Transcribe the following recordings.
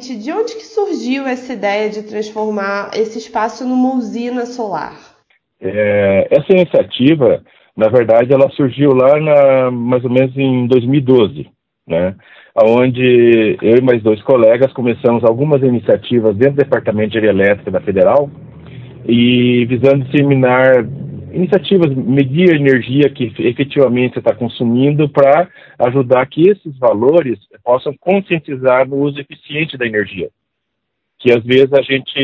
basicamente, de onde que surgiu essa ideia de transformar esse espaço numa usina solar? É, essa iniciativa, na verdade, ela surgiu lá na, mais ou menos em 2012, né? Onde eu e mais dois colegas começamos algumas iniciativas dentro do Departamento de Elétrica da Federal e visando disseminar iniciativas, medir a energia que efetivamente você está consumindo para ajudar que esses valores possam conscientizar no uso eficiente da energia. Que às vezes a gente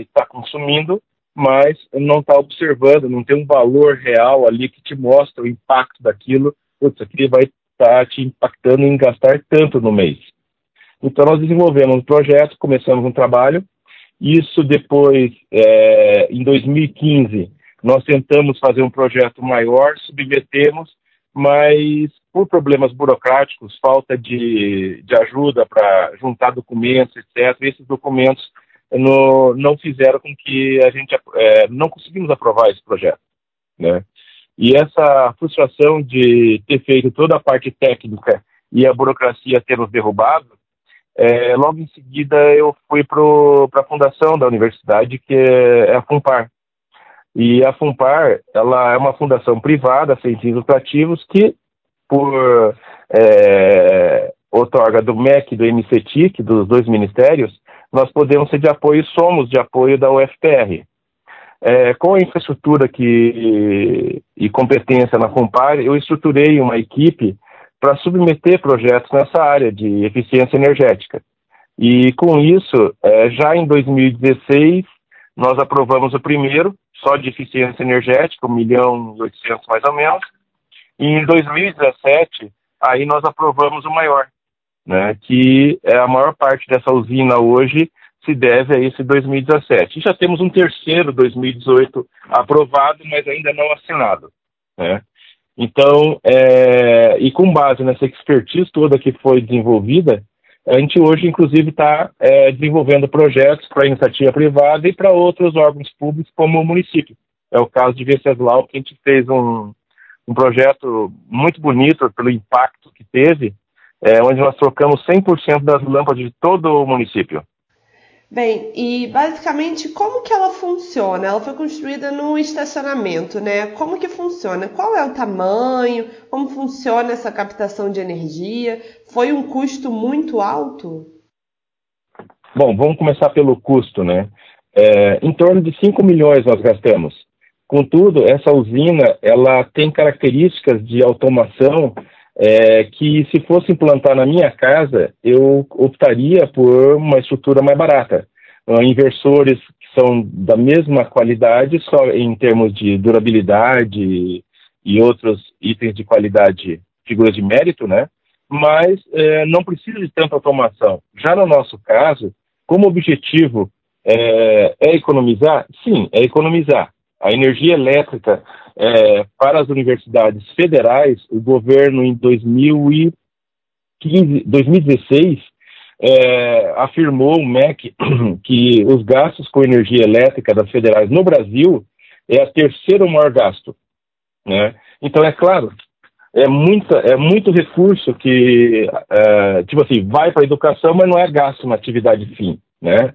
está consumindo, mas não está observando, não tem um valor real ali que te mostra o impacto daquilo. Putz, aquilo vai estar tá te impactando em gastar tanto no mês. Então nós desenvolvemos um projeto, começamos um trabalho. Isso depois, é, em 2015, nós tentamos fazer um projeto maior, submetemos, mas por problemas burocráticos, falta de, de ajuda para juntar documentos, etc., esses documentos no, não fizeram com que a gente é, não conseguimos aprovar esse projeto, né? E essa frustração de ter feito toda a parte técnica e a burocracia ter nos derrubado, é, logo em seguida eu fui para a fundação da universidade, que é a FUNPAR, e a FUNPAR, ela é uma fundação privada, sem fins lucrativos, que, por é, outorga do MEC e do MCTIC, dos dois ministérios, nós podemos ser de apoio, somos de apoio da UFPR. É, com a infraestrutura que, e competência na FUNPAR, eu estruturei uma equipe para submeter projetos nessa área de eficiência energética. E com isso, é, já em 2016, nós aprovamos o primeiro, só de eficiência energética, 1 milhão e 800 mais ou menos. E em 2017, aí nós aprovamos o maior, né, que é a maior parte dessa usina hoje se deve a esse 2017. E já temos um terceiro 2018 aprovado, mas ainda não assinado, né. Então, é, e com base nessa expertise toda que foi desenvolvida, a gente hoje, inclusive, está é, desenvolvendo projetos para iniciativa privada e para outros órgãos públicos, como o município. É o caso de Venceslau, que a gente fez um, um projeto muito bonito pelo impacto que teve, é, onde nós trocamos 100% das lâmpadas de todo o município. Bem, e basicamente como que ela funciona? Ela foi construída no estacionamento, né? Como que funciona? Qual é o tamanho? Como funciona essa captação de energia? Foi um custo muito alto? Bom, vamos começar pelo custo, né? É, em torno de 5 milhões nós gastamos. Contudo, essa usina ela tem características de automação é, que se fosse implantar na minha casa, eu optaria por uma estrutura mais barata. Uh, inversores que são da mesma qualidade, só em termos de durabilidade e outros itens de qualidade, figuras de mérito, né? Mas é, não precisa de tanta automação. Já no nosso caso, como objetivo é, é economizar? Sim, é economizar. A energia elétrica é, para as universidades federais, o governo em 2015, 2016 é, afirmou o MEC que os gastos com energia elétrica das federais no Brasil é a terceiro maior gasto. Né? Então, é claro, é, muita, é muito recurso que, é, tipo assim, vai para a educação, mas não é gasto na atividade fim, né?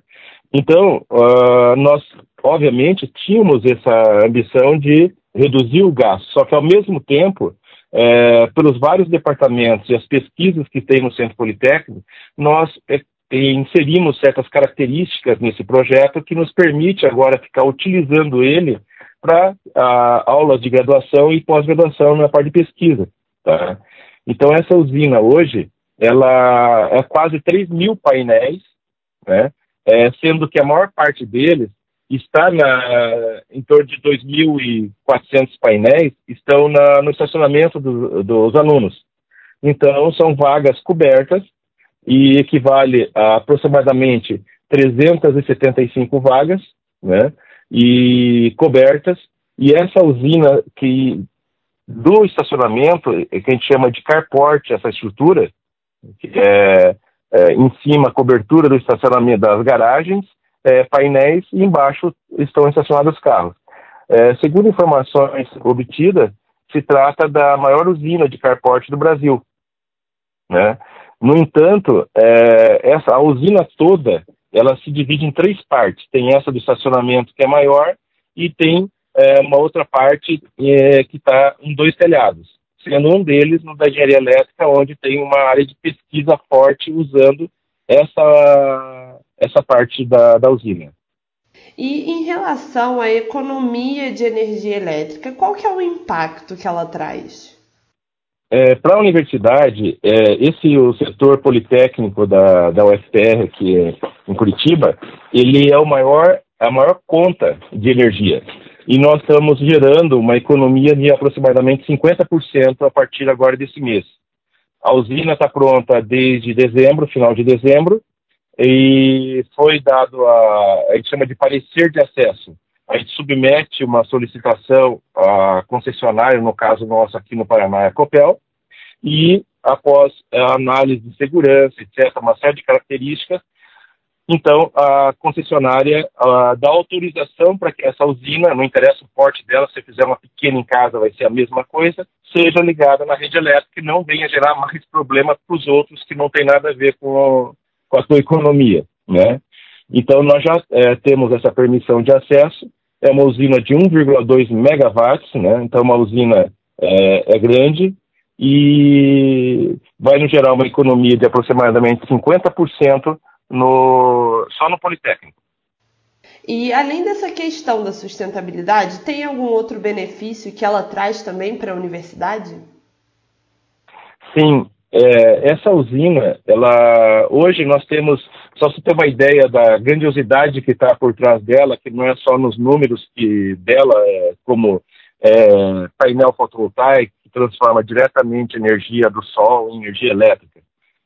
Então, uh, nós, obviamente, tínhamos essa ambição de reduzir o gasto, só que, ao mesmo tempo, é, pelos vários departamentos e as pesquisas que tem no Centro Politécnico, nós é, inserimos certas características nesse projeto que nos permite agora ficar utilizando ele para aulas de graduação e pós-graduação na parte de pesquisa. Tá? Então, essa usina hoje, ela é quase 3 mil painéis, né? É, sendo que a maior parte deles está na, em torno de 2.400 painéis, estão na, no estacionamento do, dos alunos. Então, são vagas cobertas e equivale a aproximadamente 375 vagas, né, e cobertas, e essa usina que do estacionamento, que a gente chama de carport, essa estrutura, que é, é, em cima a cobertura do estacionamento das garagens, é, painéis e embaixo estão estacionados os carros. É, segundo informações obtidas, se trata da maior usina de carporte do Brasil. Né? No entanto, é, essa a usina toda ela se divide em três partes. Tem essa do estacionamento que é maior e tem é, uma outra parte é, que está em dois telhados, sendo um deles no da engenharia elétrica, onde tem uma área de pesquisa forte usando essa, essa parte da, da usina. E em relação à economia de energia elétrica, qual que é o impacto que ela traz? É, Para a universidade, é, esse o setor politécnico da, da UFPR aqui em Curitiba, ele é o maior, a maior conta de energia. E nós estamos gerando uma economia de aproximadamente 50% a partir agora desse mês. A usina está pronta desde dezembro, final de dezembro, e foi dado a, a gente chama de parecer de acesso. A gente submete uma solicitação à concessionária, no caso nosso aqui no Paraná, a Copel, e após a análise de segurança, etc., uma série de características, então a concessionária dá autorização para que essa usina, não interessa o porte dela, se fizer uma pequena em casa vai ser a mesma coisa, seja ligada na rede elétrica e não venha gerar mais problema para os outros que não tem nada a ver com com a sua economia, né? Então, nós já é, temos essa permissão de acesso, é uma usina de 1,2 megawatts, né? Então, uma usina é, é grande e vai nos gerar uma economia de aproximadamente 50% no, só no Politécnico. E além dessa questão da sustentabilidade, tem algum outro benefício que ela traz também para a universidade? Sim, é, essa usina, ela hoje nós temos, só se ter uma ideia da grandiosidade que está por trás dela, que não é só nos números que dela, é, como é, painel fotovoltaico, que transforma diretamente energia do sol em energia elétrica.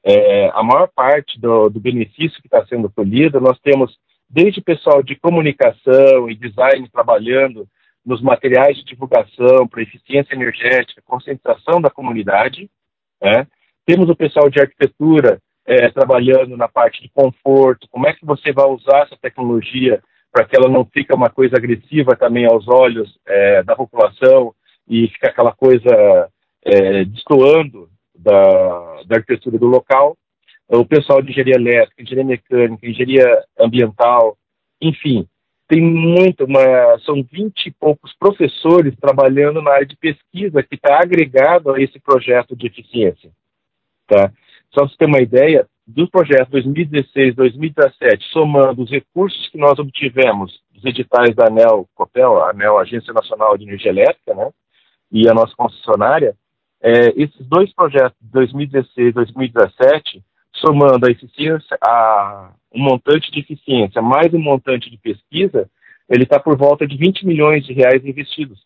É, a maior parte do, do benefício que está sendo colhido, nós temos desde pessoal de comunicação e design trabalhando nos materiais de divulgação para eficiência energética, concentração da comunidade, né? Temos o pessoal de arquitetura é, trabalhando na parte de conforto, como é que você vai usar essa tecnologia para que ela não fique uma coisa agressiva também aos olhos é, da população e fica aquela coisa é, destoando da, da arquitetura do local. O pessoal de engenharia elétrica, engenharia mecânica, engenharia ambiental, enfim, tem muito, uma, são 20 e poucos professores trabalhando na área de pesquisa que está agregado a esse projeto de eficiência. Tá? Só para você ter uma ideia, do projeto 2016-2017, somando os recursos que nós obtivemos dos editais da ANEL Copel, a ANEL Agência Nacional de Energia Elétrica, né, e a nossa concessionária, é, esses dois projetos, 2016-2017, somando a eficiência, a, um montante de eficiência mais um montante de pesquisa, ele está por volta de 20 milhões de reais investidos.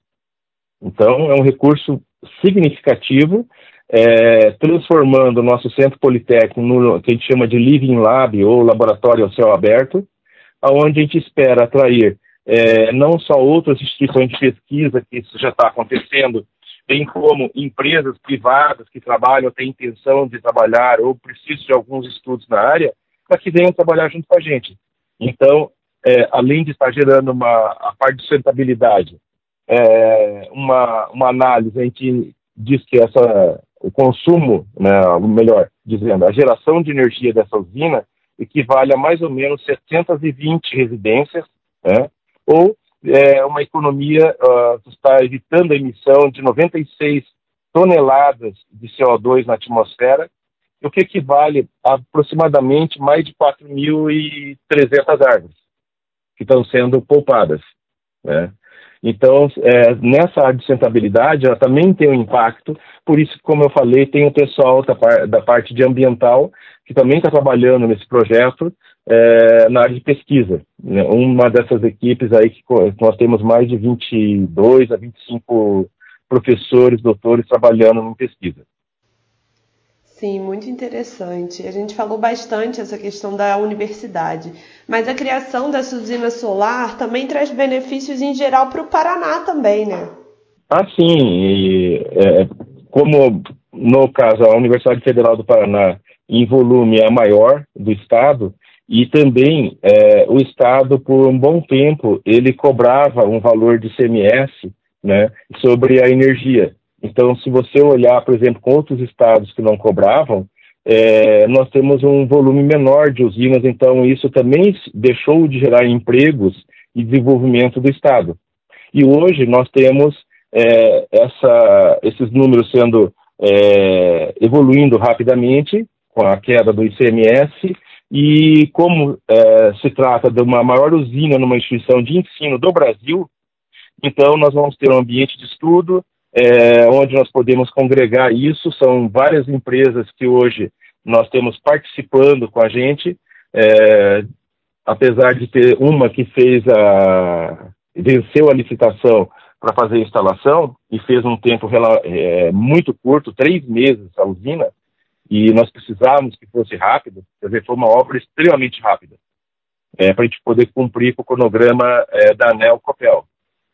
Então, é um recurso significativo é, transformando o nosso centro politécnico no que a gente chama de Living Lab ou laboratório ao céu aberto, aonde a gente espera atrair é, não só outras instituições de pesquisa, que isso já está acontecendo, bem como empresas privadas que trabalham, têm intenção de trabalhar ou precisam de alguns estudos na área, para que venham trabalhar junto com a gente. Então, é, além de estar gerando uma a parte de sustentabilidade, é, uma, uma análise, a gente diz que essa o consumo, né, melhor dizendo, a geração de energia dessa usina equivale a mais ou menos 720 residências, né, ou é, uma economia uh, está evitando a emissão de 96 toneladas de CO2 na atmosfera, o que equivale a aproximadamente mais de 4.300 árvores que estão sendo poupadas. Né? Então, é, nessa sustentabilidade, ela também tem um impacto, por isso, como eu falei, tem o pessoal da, da parte de ambiental que também está trabalhando nesse projeto é, na área de pesquisa. Né? Uma dessas equipes aí que nós temos mais de 22 a 25 professores, doutores trabalhando em pesquisa. Sim, muito interessante. A gente falou bastante essa questão da universidade, mas a criação dessa usina solar também traz benefícios em geral para o Paraná também, né? Ah, sim. E, é, como no caso a Universidade Federal do Paraná em volume é a maior do estado e também é, o estado por um bom tempo ele cobrava um valor de CMS, né, sobre a energia. Então, se você olhar, por exemplo, com outros estados que não cobravam, é, nós temos um volume menor de usinas, então isso também deixou de gerar empregos e desenvolvimento do Estado. E hoje nós temos é, essa, esses números sendo é, evoluindo rapidamente com a queda do ICMS e como é, se trata de uma maior usina numa instituição de ensino do Brasil, então nós vamos ter um ambiente de estudo é, onde nós podemos congregar isso. São várias empresas que hoje nós temos participando com a gente, é, apesar de ter uma que fez a venceu a licitação para fazer a instalação e fez um tempo é, muito curto, três meses a usina, e nós precisávamos que fosse rápido, quer dizer, foi uma obra extremamente rápida, é, para a gente poder cumprir com o cronograma é, da ANEL Copel.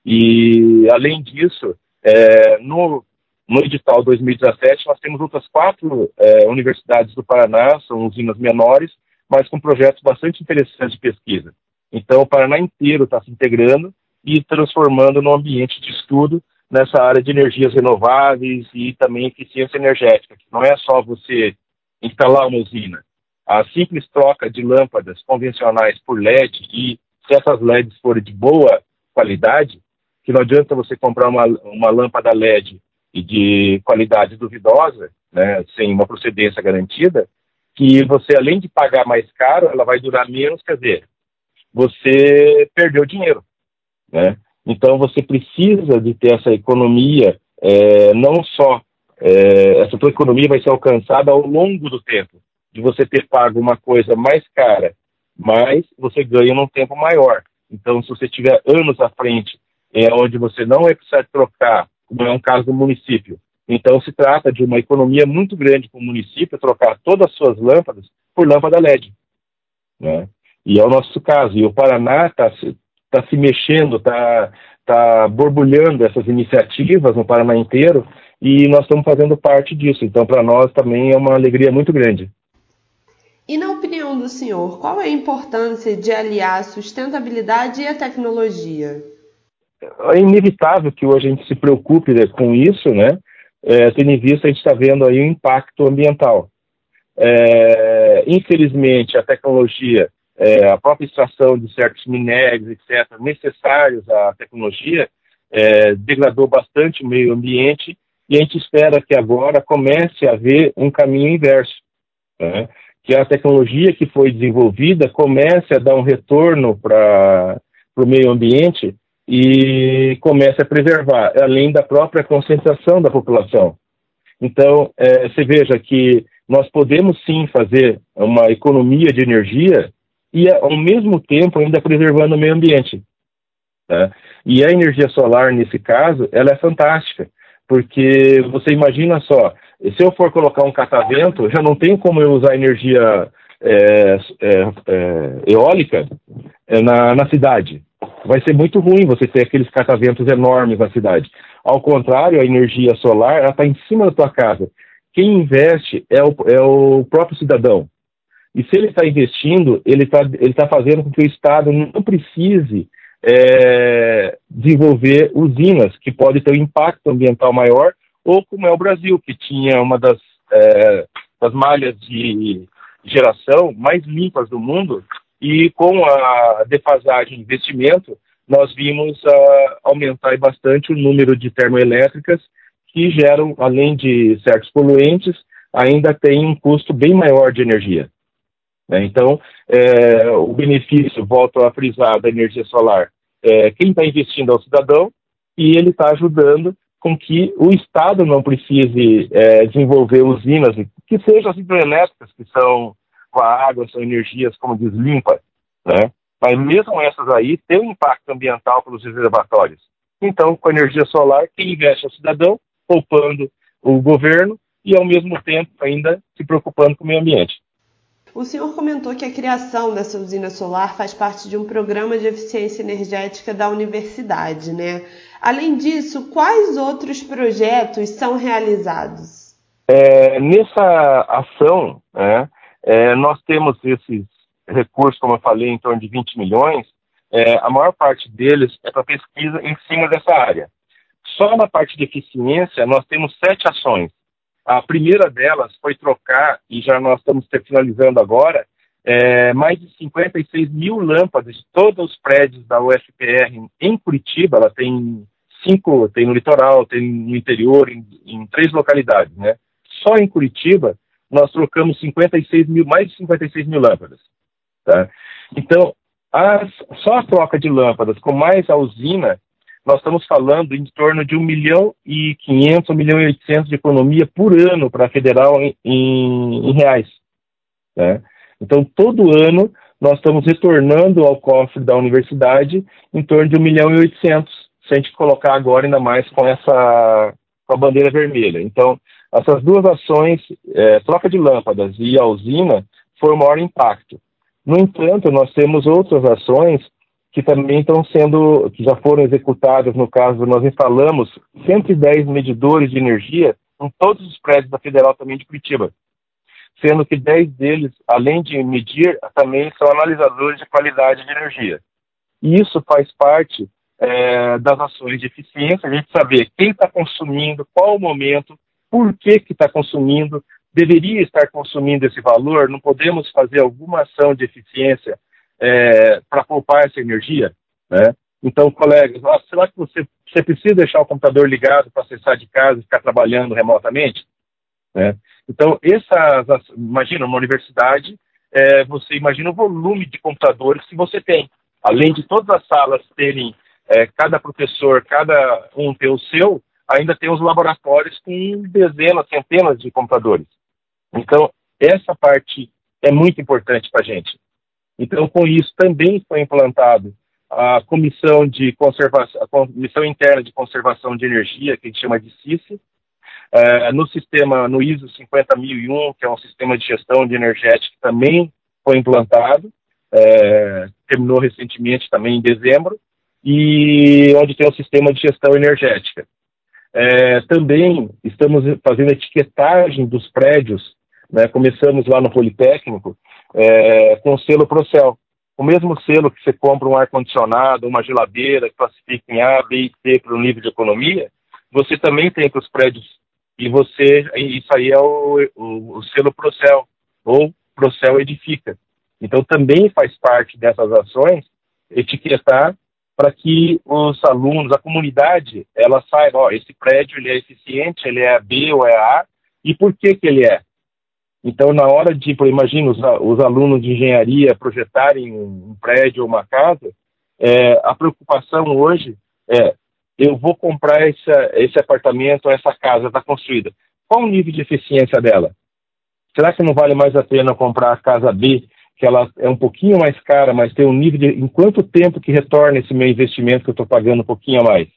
E, além disso, é, no, no edital 2017, nós temos outras quatro é, universidades do Paraná, são usinas menores, mas com projetos bastante interessantes de pesquisa. Então, o Paraná inteiro está se integrando e transformando no ambiente de estudo nessa área de energias renováveis e também eficiência energética, que não é só você instalar uma usina. A simples troca de lâmpadas convencionais por LED e se essas LEDs forem de boa qualidade, que não adianta você comprar uma, uma lâmpada LED e de qualidade duvidosa, né, sem uma procedência garantida, que você, além de pagar mais caro, ela vai durar menos, quer dizer, você perdeu dinheiro. Né? Então você precisa de ter essa economia, é, não só é, essa tua economia vai ser alcançada ao longo do tempo, de você ter pago uma coisa mais cara, mas você ganha num tempo maior. Então, se você tiver anos à frente, é onde você não vai precisar trocar, como é um caso do município. Então, se trata de uma economia muito grande para o município trocar todas as suas lâmpadas por lâmpada LED. Né? E é o nosso caso. E o Paraná está está se mexendo, está tá borbulhando essas iniciativas no Paraná inteiro e nós estamos fazendo parte disso. Então, para nós também é uma alegria muito grande. E na opinião do senhor, qual é a importância de aliar a sustentabilidade e a tecnologia? É inevitável que hoje a gente se preocupe com isso, né? É, tendo em vista a gente está vendo aí o impacto ambiental. É, infelizmente, a tecnologia é, a própria extração de certos minérios, etc., necessários à tecnologia, é, degradou bastante o meio ambiente e a gente espera que agora comece a haver um caminho inverso, né? que a tecnologia que foi desenvolvida comece a dar um retorno para o meio ambiente e comece a preservar, além da própria concentração da população. Então, é, você veja que nós podemos sim fazer uma economia de energia e ao mesmo tempo ainda preservando o meio ambiente. Tá? E a energia solar, nesse caso, ela é fantástica, porque você imagina só, se eu for colocar um catavento, já não tenho como eu usar energia é, é, é, eólica é, na, na cidade. Vai ser muito ruim você ter aqueles cataventos enormes na cidade. Ao contrário, a energia solar está em cima da tua casa. Quem investe é o, é o próprio cidadão. E se ele está investindo, ele está ele tá fazendo com que o Estado não precise é, desenvolver usinas que podem ter um impacto ambiental maior, ou como é o Brasil, que tinha uma das, é, das malhas de geração mais limpas do mundo, e com a defasagem de investimento, nós vimos uh, aumentar bastante o número de termoelétricas que geram, além de certos poluentes, ainda tem um custo bem maior de energia. Né? Então, é, o benefício, volto a frisar, da energia solar, é, quem está investindo é o cidadão e ele está ajudando com que o Estado não precise é, desenvolver usinas, que sejam as hidroelétricas, que são com a água, são energias, como diz, limpas, né? Mas mesmo essas aí têm um impacto ambiental pelos reservatórios. Então, com a energia solar, quem investe é o cidadão, poupando o governo e, ao mesmo tempo, ainda se preocupando com o meio ambiente. O senhor comentou que a criação dessa usina solar faz parte de um programa de eficiência energética da universidade, né? Além disso, quais outros projetos são realizados? É, nessa ação, né, é, nós temos esses recursos, como eu falei, em torno de 20 milhões. É, a maior parte deles é para pesquisa em cima dessa área. Só na parte de eficiência, nós temos sete ações. A primeira delas foi trocar, e já nós estamos finalizando agora, é, mais de 56 mil lâmpadas de todos os prédios da UFPR em Curitiba. Ela tem cinco, tem no litoral, tem no interior, em, em três localidades, né? Só em Curitiba nós trocamos 56 mil, mais de 56 mil lâmpadas. Tá? Então, as, só a troca de lâmpadas com mais a usina, nós estamos falando em torno de 1 milhão e 500, 1 milhão e 800 de economia por ano para a federal em, em, em reais. Né? Então, todo ano, nós estamos retornando ao cofre da universidade em torno de 1 milhão e 800, se a gente colocar agora ainda mais com essa com a bandeira vermelha. Então, essas duas ações, é, troca de lâmpadas e a usina, foram o maior impacto. No entanto, nós temos outras ações que também estão sendo, que já foram executadas, no caso, nós instalamos 110 medidores de energia em todos os prédios da Federal também de Curitiba sendo que 10 deles, além de medir, também são analisadores de qualidade de energia. E isso faz parte é, das ações de eficiência, a gente saber quem está consumindo, qual o momento, por que está consumindo, deveria estar consumindo esse valor, não podemos fazer alguma ação de eficiência é, para poupar essa energia, né? Então, colegas, será que você, você precisa deixar o computador ligado para acessar de casa e ficar trabalhando remotamente? Né? Então, essas, imagina uma universidade, é, você imagina o volume de computadores que você tem. Além de todas as salas terem, é, cada professor, cada um ter o seu, ainda tem os laboratórios com dezenas, centenas de computadores. Então, essa parte é muito importante para a gente. Então, com isso, também foi implantado a comissão de conservação, a comissão interna de conservação de energia, que a gente chama de CICE, é, no sistema, no ISO 50001, que é um sistema de gestão de energética também foi implantado, é, terminou recentemente também em dezembro, e onde tem o sistema de gestão energética. É, também estamos fazendo etiquetagem dos prédios, né, começamos lá no Politécnico, é, com o selo Procel. O mesmo selo que você compra um ar-condicionado, uma geladeira, classifica em A, B e C para o nível de economia, você também tem para os prédios e você, isso aí é o, o, o selo Procel, ou Procel Edifica. Então também faz parte dessas ações etiquetar para que os alunos, a comunidade, ela saiba, ó, esse prédio ele é eficiente, ele é B ou é A, e por que que ele é? Então, na hora de, imagina os, os alunos de engenharia projetarem um, um prédio ou uma casa, é, a preocupação hoje é eu vou comprar essa, esse apartamento, essa casa está construída. Qual o nível de eficiência dela? Será que não vale mais a pena comprar a casa B, que ela é um pouquinho mais cara, mas tem um nível de. Em quanto tempo que retorna esse meu investimento que eu estou pagando um pouquinho a mais?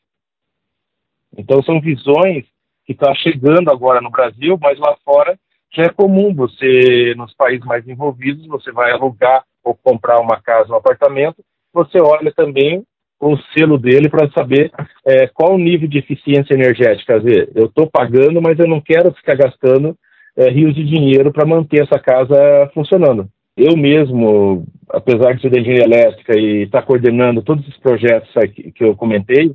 Então, são visões que estão tá chegando agora no Brasil, mas lá fora já é comum você, nos países mais envolvidos, você vai alugar ou comprar uma casa, um apartamento, você olha também o selo dele para saber é, qual o nível de eficiência energética. Quer dizer, eu estou pagando, mas eu não quero ficar gastando é, rios de dinheiro para manter essa casa funcionando. Eu mesmo, apesar de ser da engenharia elétrica e estar tá coordenando todos esses projetos aqui, que eu comentei,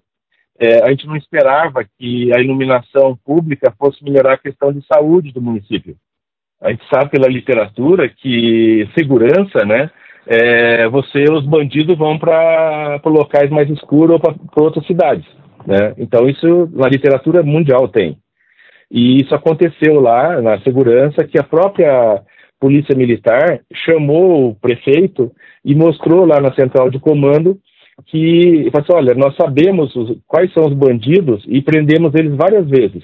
é, a gente não esperava que a iluminação pública fosse melhorar a questão de saúde do município. A gente sabe pela literatura que segurança, né, é, você, os bandidos vão para locais mais escuros ou para outras cidades. Né? Então, isso na literatura mundial tem. E isso aconteceu lá na segurança, que a própria Polícia Militar chamou o prefeito e mostrou lá na central de comando que, assim, olha, nós sabemos os, quais são os bandidos e prendemos eles várias vezes.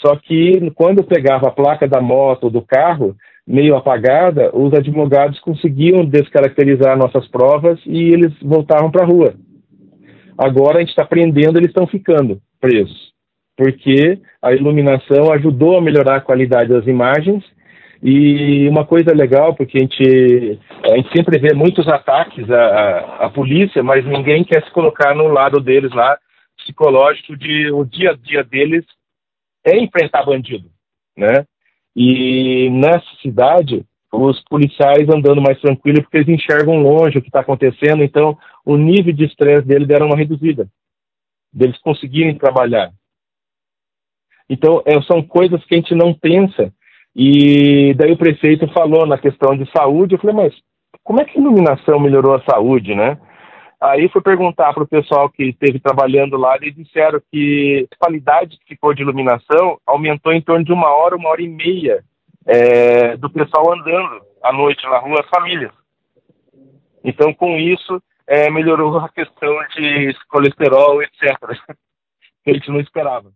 Só que quando pegava a placa da moto ou do carro, meio apagada, os advogados conseguiam descaracterizar nossas provas e eles voltavam para a rua. Agora a gente está prendendo, eles estão ficando presos, porque a iluminação ajudou a melhorar a qualidade das imagens. E uma coisa legal, porque a gente, a gente sempre vê muitos ataques à, à, à polícia, mas ninguém quer se colocar no lado deles lá, psicológico, de o dia a dia deles é enfrentar bandido, né? E nessa cidade, os policiais andando mais tranquilo porque eles enxergam longe o que está acontecendo, então o nível de estresse deles deram uma reduzida, deles conseguirem trabalhar. Então, é, são coisas que a gente não pensa. E daí o prefeito falou na questão de saúde, eu falei, mas como é que a iluminação melhorou a saúde, né? Aí fui perguntar para o pessoal que esteve trabalhando lá, eles disseram que a qualidade que ficou de iluminação aumentou em torno de uma hora, uma hora e meia é, do pessoal andando à noite na rua, as famílias. Então, com isso, é, melhorou a questão de colesterol, etc. que a gente não esperava.